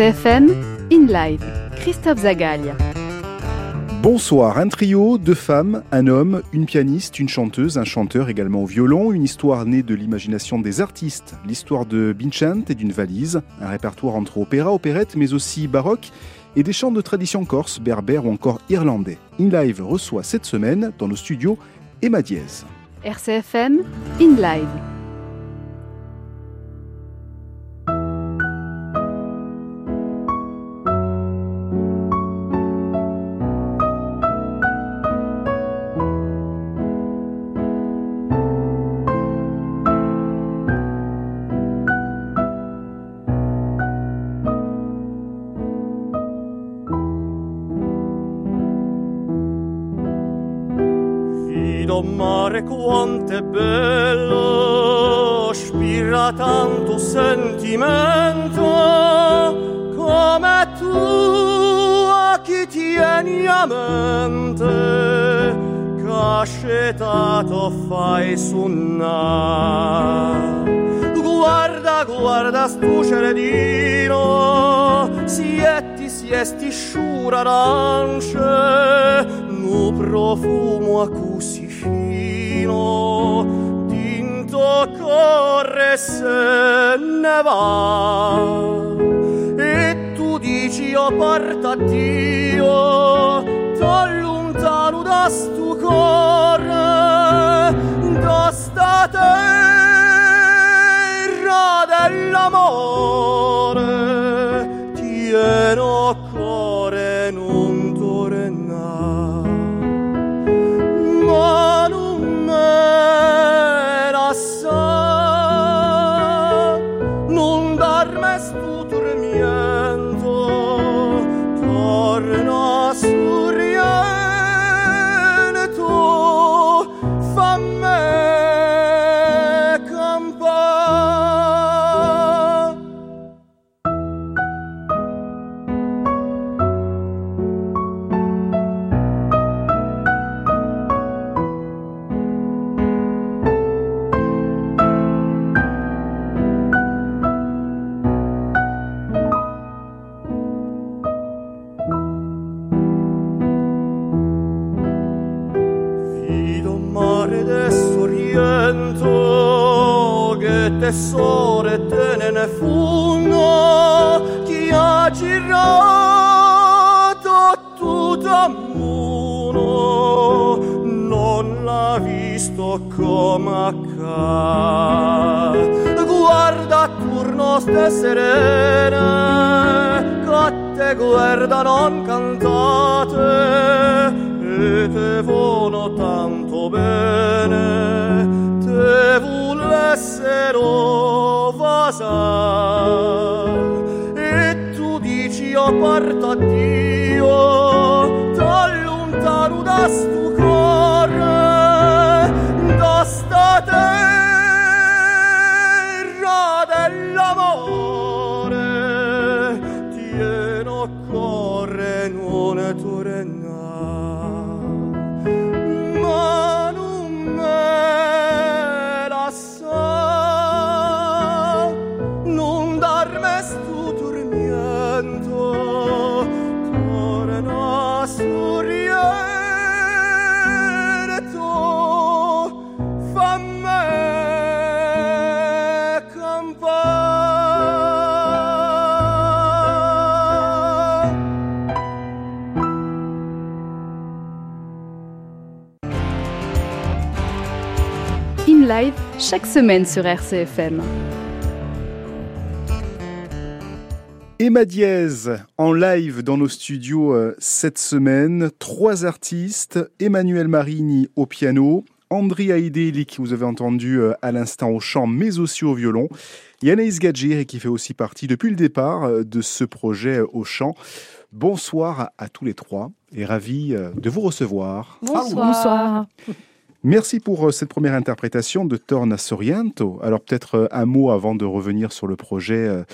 RCFM, In Live, Christophe Zagalia. Bonsoir, un trio, deux femmes, un homme, une pianiste, une chanteuse, un chanteur également au violon, une histoire née de l'imagination des artistes, l'histoire de Binchant et d'une valise, un répertoire entre opéra, opérette, mais aussi baroque, et des chants de tradition corse, berbère ou encore irlandais. In Live reçoit cette semaine dans nos studios Emma Diez. RCFM, In Live. Mare quanto è bello, spira tanto sentimento, come tu a chi tieni a mente, cascetato fai suonare. Guarda, guarda stu ceredino, sietti, siesti sciura arance, nu profumo a fino, tinto corre se ne va. E tu dici oh, io parta Dio, t'allontano da stu cuore, da sta terra dell'amore, tesore te ne fungo chi ha girato tutto ammuno non l'ha visto come guarda attorno ste serene che guarda non cantate e te vono tanto bene rovosa e tu dici oh portati In Live, chaque semaine sur RCFM. Emma Diez en live dans nos studios euh, cette semaine. Trois artistes, Emmanuel Marini au piano, Andri Aideli qui vous avez entendu euh, à l'instant au chant mais aussi au violon, et Anaïs Gadjir qui fait aussi partie depuis le départ euh, de ce projet euh, au chant. Bonsoir à, tous les trois et ravi euh, de vous recevoir. Bonsoir. Merci pour euh, cette première interprétation de Torna Soriento. Alors peut-être euh, un mot avant de revenir sur le projet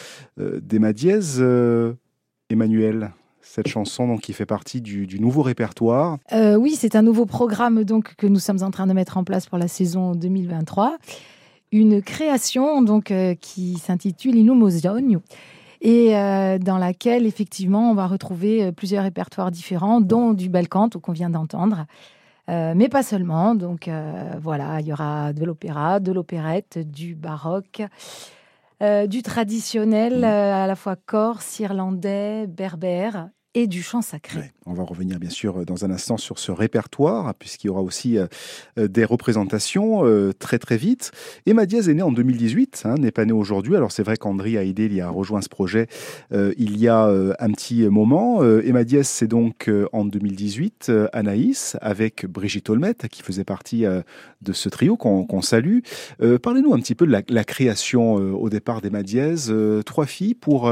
euh, d'Emma Diez. Emmanuel, cette chanson donc, qui fait partie du, nouveau répertoire. Oui, c'est un nouveau programme donc que nous sommes en train de mettre en place pour la saison 2023. Une création donc qui s'intitule Inumosione et dans laquelle effectivement on va retrouver plusieurs répertoires différents, dont du bel canto qu'on vient d'entendre. Euh, mais pas seulement. Donc voilà, il y aura de l'opéra, de l'opérette, du baroque, du traditionnel, à la fois corse, irlandais, berbère du chant sacré. on va revenir bien sûr dans un instant sur ce répertoire, puisqu'il y aura aussi euh, euh, des représentations euh, très très vite. Emma Diaz est née en 2018, hein, n'est pas née aujourd'hui. Alors c'est vrai qu'André Haïdé il a rejoint ce projet il y a un petit moment. Emma Diaz, c'est donc en 2018 Anaïs avec Brigitte Olmette, qui faisait partie de ce trio qu'on salue. Parlez-nous un petit peu de la, la création au départ d'Emma Diaz. trois filles pour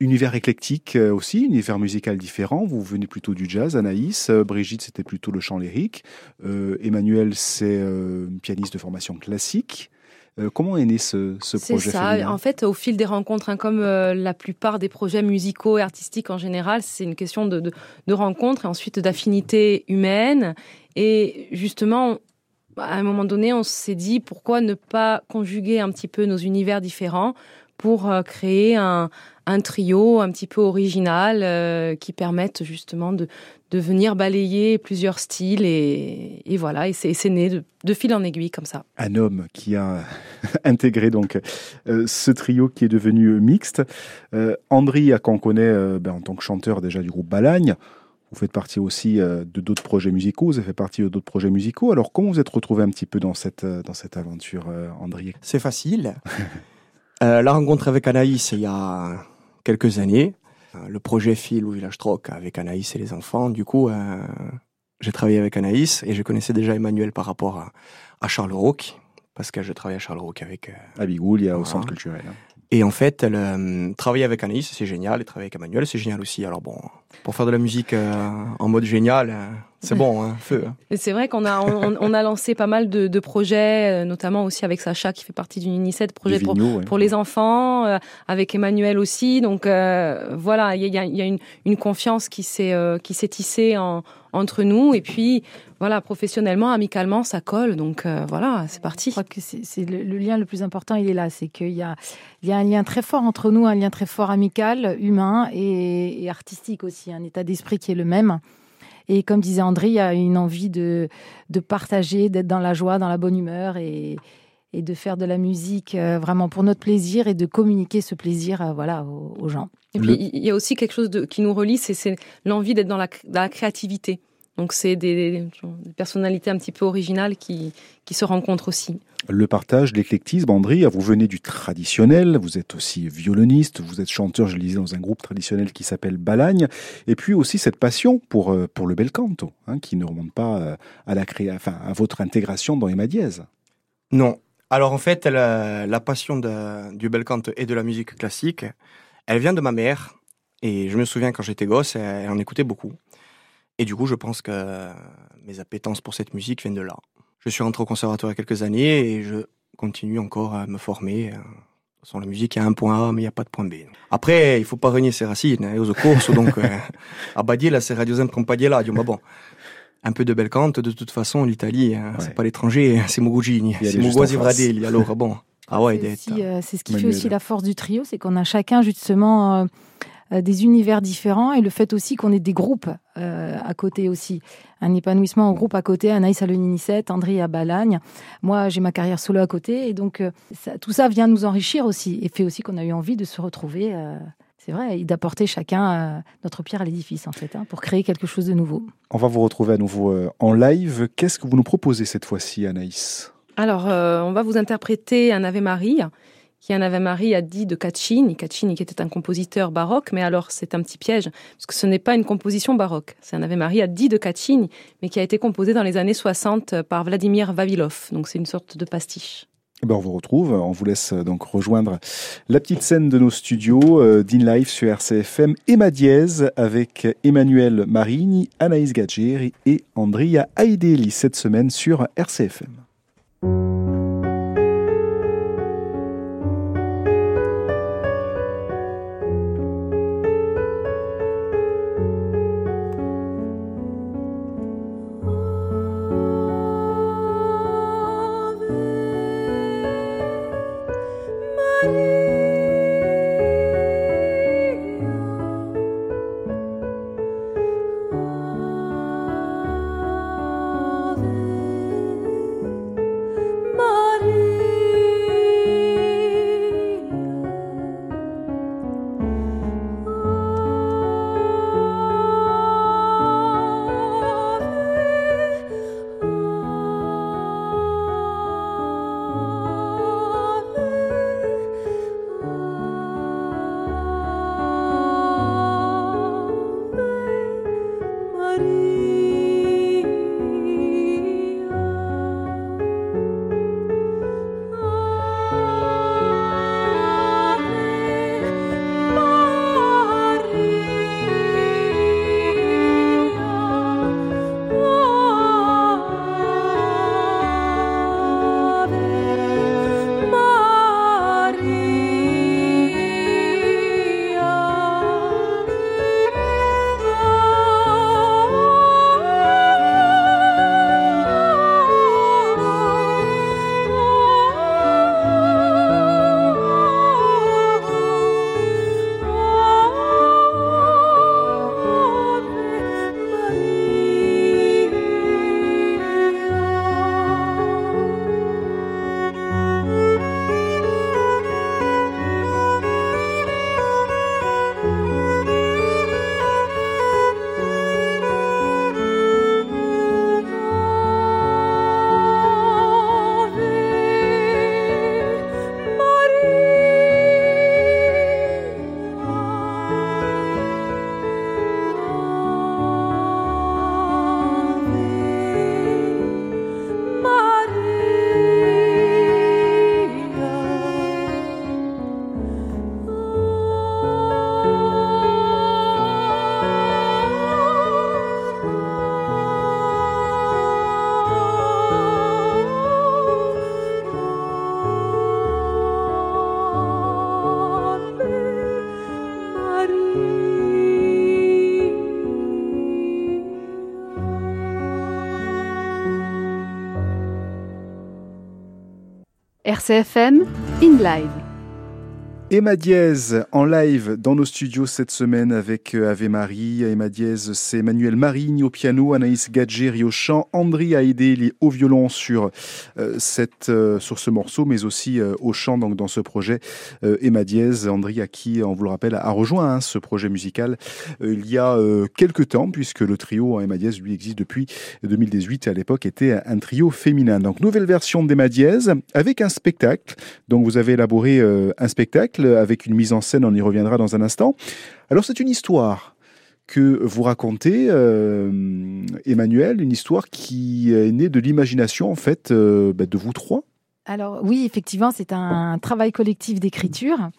univers éclectique aussi, univers musical différent. Vous venez plutôt du jazz, Anaïs. Euh, Brigitte, c'était plutôt le chant lyrique. Euh, Emmanuel, c'est euh, pianiste de formation classique. comment est né ce, ce projet C'est ça. En fait, au fil des rencontres, hein, comme la plupart des projets musicaux et artistiques en général, c'est une question de, de, de rencontres et ensuite d'affinité humaine. Et justement, à un moment donné, on s'est dit pourquoi ne pas conjuguer un petit peu nos univers différents pour créer un, un trio un petit peu original euh, qui permettent justement de, de venir balayer plusieurs styles et, voilà, et c'est né de, fil en aiguille comme ça. Un homme qui a intégré donc euh, ce trio qui est devenu mixte. Euh, Andri, qu'on connaît euh, ben, en tant que chanteur déjà du groupe Balagne, vous faites partie aussi de d'autres projets musicaux, vous avez fait partie de d'autres projets musicaux. Alors comment vous êtes retrouvé un petit peu dans cette, dans cette aventure, Andri? C'est facile. la rencontre avec Anaïs, il y a quelques années. Euh, le projet fil au Village Troc avec Anaïs et les enfants. Du coup, euh, j'ai travaillé avec Anaïs et je connaissais déjà Emmanuel par rapport à, à Charles parce que je travaille à Charles avec. Euh, à Bigoul, il y a au centre culturel. Hein. Et en fait, euh, travailler avec Anaïs, c'est génial. Et travailler avec Emmanuel, c'est génial aussi. Alors bon, pour faire de la musique euh, en mode génial, euh, c'est bon, hein, feu. Hein. C'est vrai qu'on a, on, a lancé pas mal de, de, projets, notamment aussi avec Sacha qui fait partie d'une UNICEF, projet pour, pour, les enfants, avec Emmanuel aussi. Donc voilà, il y a, y a une, une, confiance qui s'est qui s'est tissée en, entre nous. Et puis, voilà, professionnellement, amicalement, ça colle. Donc euh, voilà, c'est parti. Je crois que c'est le, lien le plus important, il est là. C'est qu'il y a, il y a un lien très fort entre nous, un lien très fort amical, humain et, artistique aussi, un état d'esprit qui est le même. Et comme disait André, il y a une envie de, de partager, d'être dans la joie, dans la bonne humeur et, et de faire de la musique euh, vraiment pour notre plaisir et de communiquer ce plaisir euh, voilà, aux, gens. Et puis, il y a aussi quelque chose de, qui nous relie, c'est l'envie d'être dans la, dans la créativité. Donc c'est des, personnalités un petit peu originales qui, qui se rencontrent aussi. Le partage, l'éclectisme, André, vous venez du traditionnel, vous êtes aussi violoniste, vous êtes chanteur, je le disais, dans un groupe traditionnel qui s'appelle Balagne, et puis aussi cette passion pour, euh, pour le bel canto, hein, qui ne remonte pas euh, à, la cré... enfin, à votre intégration dans Emma Diaz. Non. Alors en fait, la, la passion de, du bel canto et de la musique classique, elle vient de ma mère, et je me souviens quand j'étais gosse, elle en écoutait beaucoup. Et du coup, je pense que mes appétences pour cette musique viennent de là. Je suis rentré au conservatoire il y a quelques années et je continue encore à me former. Sans la musique, il y a un point A, mais il n'y a pas de point B. Après, il faut pas renier ses racines. Hein, aux courses, donc, euh, à Badia, là, c'est Radio Zen là. Mais bon, un peu de bel canto, de toute façon, l'Italie, hein, c'est pas l'étranger, c'est Mogugini, c'est Mogosi Vradelli. Alors, bon. Ah ouais, euh, c'est ce qui fait aussi la force du trio, c'est qu'on a chacun justement euh, euh, des univers différents et le fait aussi qu'on ait des groupes euh, à côté aussi. Un épanouissement en groupe à côté, Anaïs à l'Unicet, André à Balagne. Moi, j'ai ma carrière solo à côté et donc euh, tout ça vient nous enrichir aussi et fait aussi qu'on a eu envie de se retrouver. c'est vrai, et d'apporter chacun notre pierre à l'édifice en fait, hein, pour créer quelque chose de nouveau. On va vous retrouver à nouveau en live. Qu'est-ce que vous nous proposez cette fois-ci, Anaïs? Alors, on va vous interpréter un Ave Marie qui en avait Marie a dit de Caccini, Caccini qui était un compositeur baroque, mais alors c'est un petit piège, parce que ce n'est pas une composition baroque. C'est un Ave Marie dit de Caccini, mais qui a été composé dans les années 60 par Vladimir Vavilov. Donc c'est une sorte de pastiche. Eh ben on vous retrouve, on vous laisse euh, donc rejoindre la petite scène de nos studios euh, d'InLife sur RCFM, Emma Diez avec Emmanuel Marini, Anaïs Gadgeri et Andrea Aideli cette semaine sur RCFM. RCFM, in live. Emma Diaz en live dans nos studios cette semaine avec euh, Ave Marie. Emma Diaz, c'est Emmanuel Marigne au piano, Anaïs Gadgeri au chant, Andri a aidé au violon sur, euh, cette, euh, sur ce morceau, mais aussi au chant donc, dans ce projet. Emma Diaz, Andri à qui, on vous le rappelle, a rejoint hein, ce projet musical il y a quelques temps, puisque le trio Emma Diaz, lui, existe depuis 2018 et à l'époque était un trio féminin. Donc nouvelle version d'Emma Diaz avec un spectacle. Donc vous avez élaboré un spectacle avec une mise en scène, on y reviendra dans un instant. Alors c'est une histoire que vous racontez, euh, Emmanuel, une histoire qui est née de l'imagination en fait euh, bah, de vous trois. Alors oui, effectivement, c'est un travail collectif d'écriture.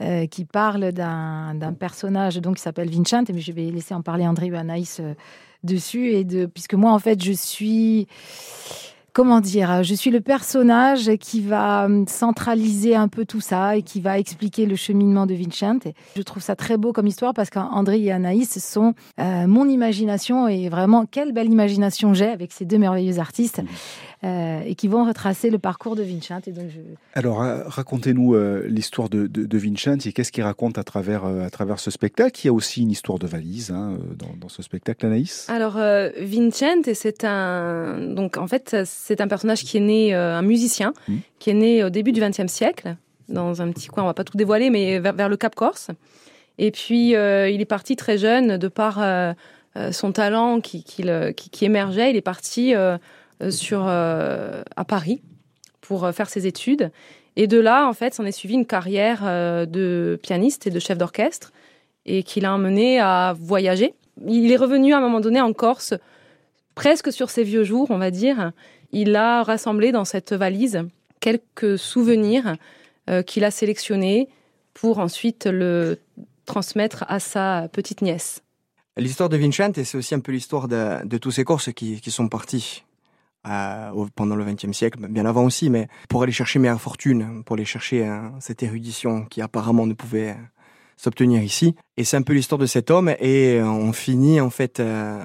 Euh, qui parle d'un personnage donc qui s'appelle Vincent, mais je vais laisser en parler André ou Anaïs dessus et puisque moi en fait je suis comment dire, je suis le personnage qui va hum, centraliser un peu tout ça et qui va expliquer le cheminement de Vincent. Je trouve ça très beau comme histoire parce qu'André et Anaïs sont euh, mon imagination et vraiment quelle belle imagination j'ai avec ces deux merveilleux artistes. Euh, et qui vont retracer le parcours de Vincent. Et donc Alors, racontez-nous euh, l'histoire de, de, Vincent et qu'est-ce qu'il raconte à travers, à travers ce spectacle. Il y a aussi une histoire de valise hein, dans, dans, ce spectacle, Anaïs. Alors, Vincent, c'est un... Donc, en fait, c'est un personnage qui est né, euh, un musicien, mmh. qui est né au début du XXe siècle, dans un petit coin, on va pas tout dévoiler, mais vers, le Cap Corse. Et puis, euh, il est parti très jeune, de par euh, son talent qui, qui, qui, émergeait, il est parti sur, à Paris pour faire ses études. Et de là, en fait, s'en est suivi une carrière de pianiste et de chef d'orchestre, et qui l'a amené à voyager. Il est revenu à un moment donné en Corse, presque sur ses vieux jours, on va dire, il a rassemblé dans cette valise quelques souvenirs euh, qu'il a sélectionnés pour ensuite le transmettre à sa petite nièce. L'histoire de Vincent, c'est aussi un peu l'histoire de, tous ces Corses qui, sont partis euh, pendant le XXe siècle, bien avant aussi, mais pour aller chercher meilleure fortune, pour aller chercher hein, cette érudition qui apparemment ne pouvait s'obtenir ici. Et c'est un peu l'histoire de cet homme, et on finit en fait euh,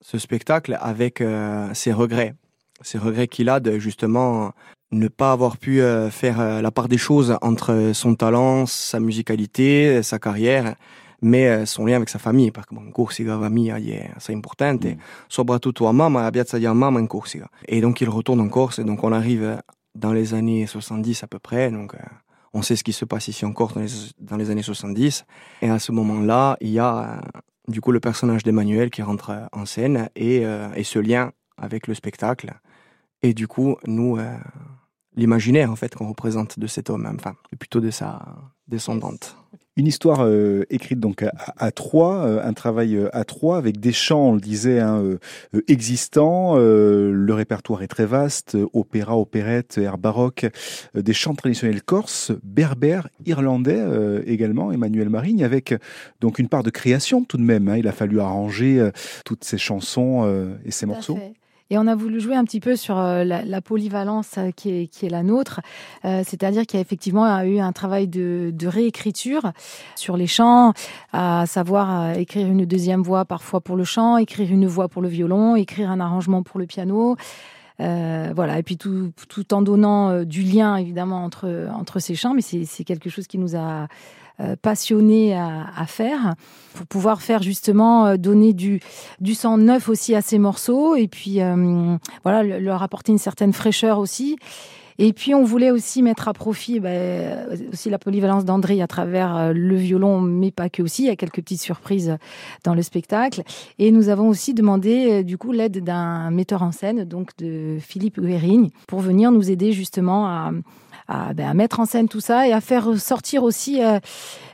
ce spectacle avec ses regrets ces regrets qu'il a de justement ne pas avoir pu euh, faire euh, la part des choses entre son talent, sa musicalité, sa carrière, mais euh, son lien avec sa famille, parce que bon, Corsica famiglia c'est important, mm. soprattutto a mamma, a piazza di mamma in Corsica. Et donc il retourne en Corse, et donc on arrive dans les années 70 à peu près, donc on sait ce qui se passe ici en Corse dans les, dans les années 70, et à ce moment-là, il y a du coup le personnage d'Emmanuel qui rentre en scène, et, et ce lien avec le spectacle, et du coup, nous, euh, l'imaginaire en fait qu'on représente de cet homme, enfin, plutôt de sa descendante. Une histoire euh, écrite donc à, trois, euh, un travail à trois avec des chants, on le disait, hein, existants. le répertoire est très vaste opéra, opérette, air baroque, des chants traditionnels corses, berbères, irlandais également. Emmanuel Marigne avec donc une part de création tout de même. Hein. il a fallu arranger toutes ces chansons et ces morceaux. Et on a voulu jouer un petit peu sur euh, la, polyvalence euh, qui est, qui est la nôtre, euh, c'est-à-dire qu'il y a effectivement eu un travail de, de, réécriture sur les chants, à savoir écrire une deuxième voix parfois pour le chant, écrire une voix pour le violon, écrire un arrangement pour le piano. Euh, voilà, et puis tout, tout en donnant du lien évidemment entre, entre ces chants, mais c'est quelque chose qui nous a euh, passionné à, à, faire pour pouvoir faire justement euh, donner du, du sang neuf aussi à ces morceaux et puis euh, voilà leur apporter une certaine fraîcheur aussi. Et puis on voulait aussi mettre à profit ben, aussi la polyvalence d'André à travers le violon, mais pas que aussi. Il y a quelques petites surprises dans le spectacle. Et nous avons aussi demandé du coup l'aide d'un metteur en scène, donc de Philippe Guérigne, pour venir nous aider justement à ben, à, mettre en scène tout ça et à faire sortir aussi euh,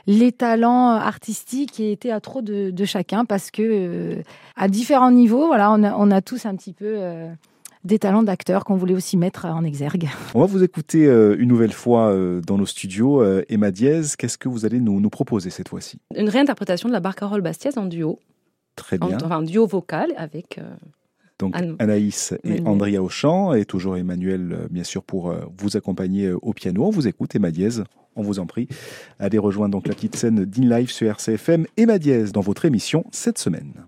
les talents artistiques et théâtraux de, de chacun parce que euh, à différents niveaux, voilà, on a, on a tous un petit peu euh, des talents d'acteurs qu'on voulait aussi mettre en exergue. On va vous écouter une nouvelle fois dans nos studios. Emma Diaz, qu'est-ce que vous allez nous, nous proposer cette fois-ci? Une réinterprétation de la Barcarolle Bastiaise en duo. Très bien. enfin, un duo vocal avec donc Anaïs et Andrea au chant et toujours Emmanuel, euh, bien sûr, pour euh, vous accompagner euh, au piano. On vous écoute, Emma Diaz, on vous en prie. Allez rejoindre donc la petite scène d'In Live sur RCFM. Emma Diaz dans votre émission cette semaine.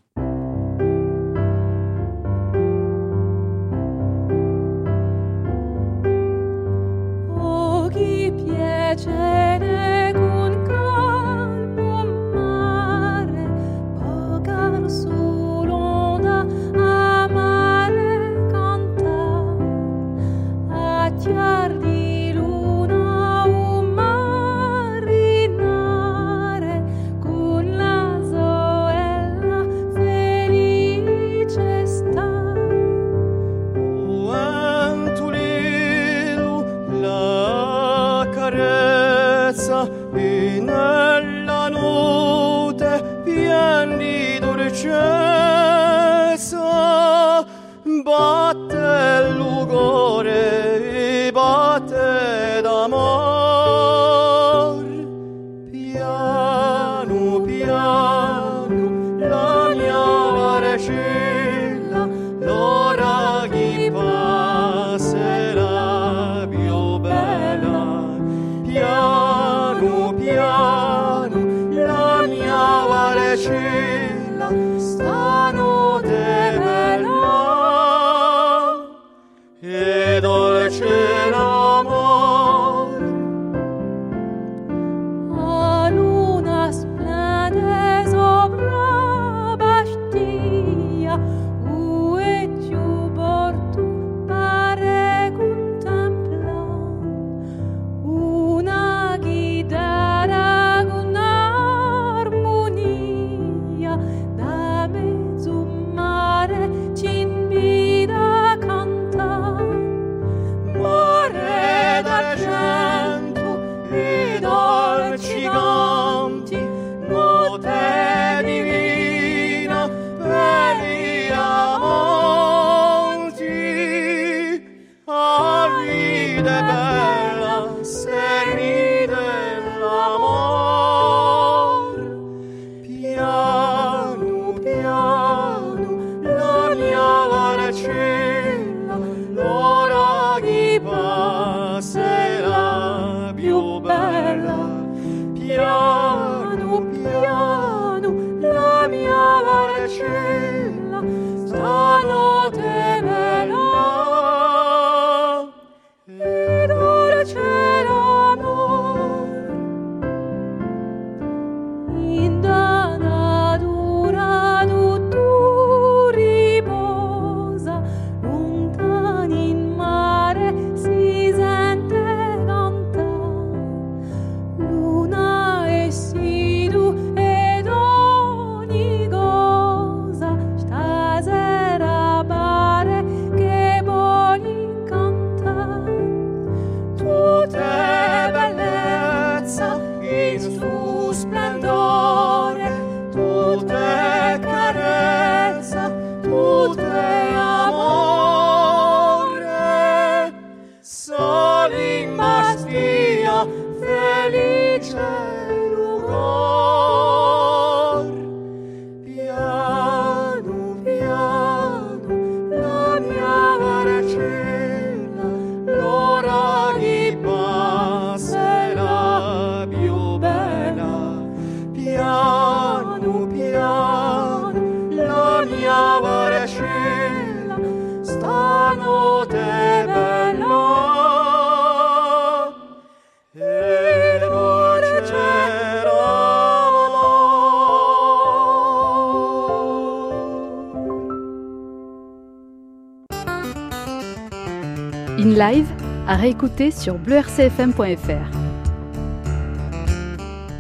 Live à réécouter sur bleurcfm.fr.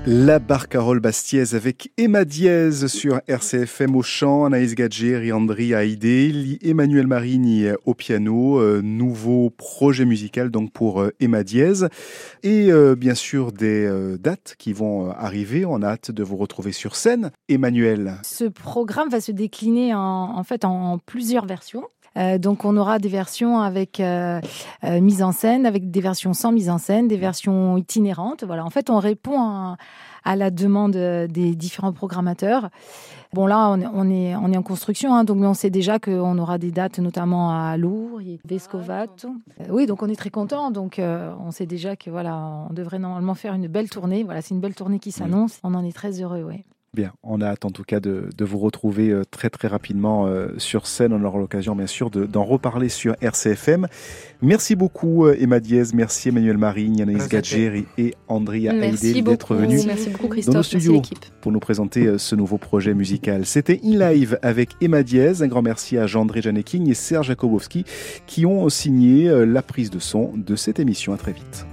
La Barcarolle Bastiaise avec Emma Diaz sur RCFM au chant, Anaïs Gadget, Riandri Haïdé, Emmanuel Marini au piano, euh, nouveau projet musical donc pour euh, Emma Diaz et euh, bien sûr des dates qui vont arriver. On a hâte de vous retrouver sur scène. Emmanuel. Ce programme va se décliner en fait en plusieurs versions. Euh, donc on aura des versions avec euh, euh, mise en scène, avec des versions sans mise en scène, des versions itinérantes. Voilà, en fait on répond à, la demande des différents programmateurs. Bon là on, est on est en construction, hein, donc on sait déjà qu'on aura des dates notamment à Lourdes, Vescovato. oui, donc on est très content. Donc on sait déjà que voilà on devrait normalement faire une belle tournée. Voilà, c'est une belle tournée qui s'annonce. On en est très heureux, oui. Bien, on a hâte en tout cas de, vous retrouver euh, très très rapidement euh, sur scène. On aura l'occasion bien sûr d'en reparler sur RCFM. Merci beaucoup euh, Emma Diez, merci Emmanuel Marie, Anaïs Gadgeri et Andrea Haïdé d'être venus dans nos studios pour nous présenter ce nouveau projet musical. C'était In Live avec Emma Diez. Un grand merci à Jean-André Janeking et Serge Jakobowski qui ont signé la prise de son de cette émission. À très vite.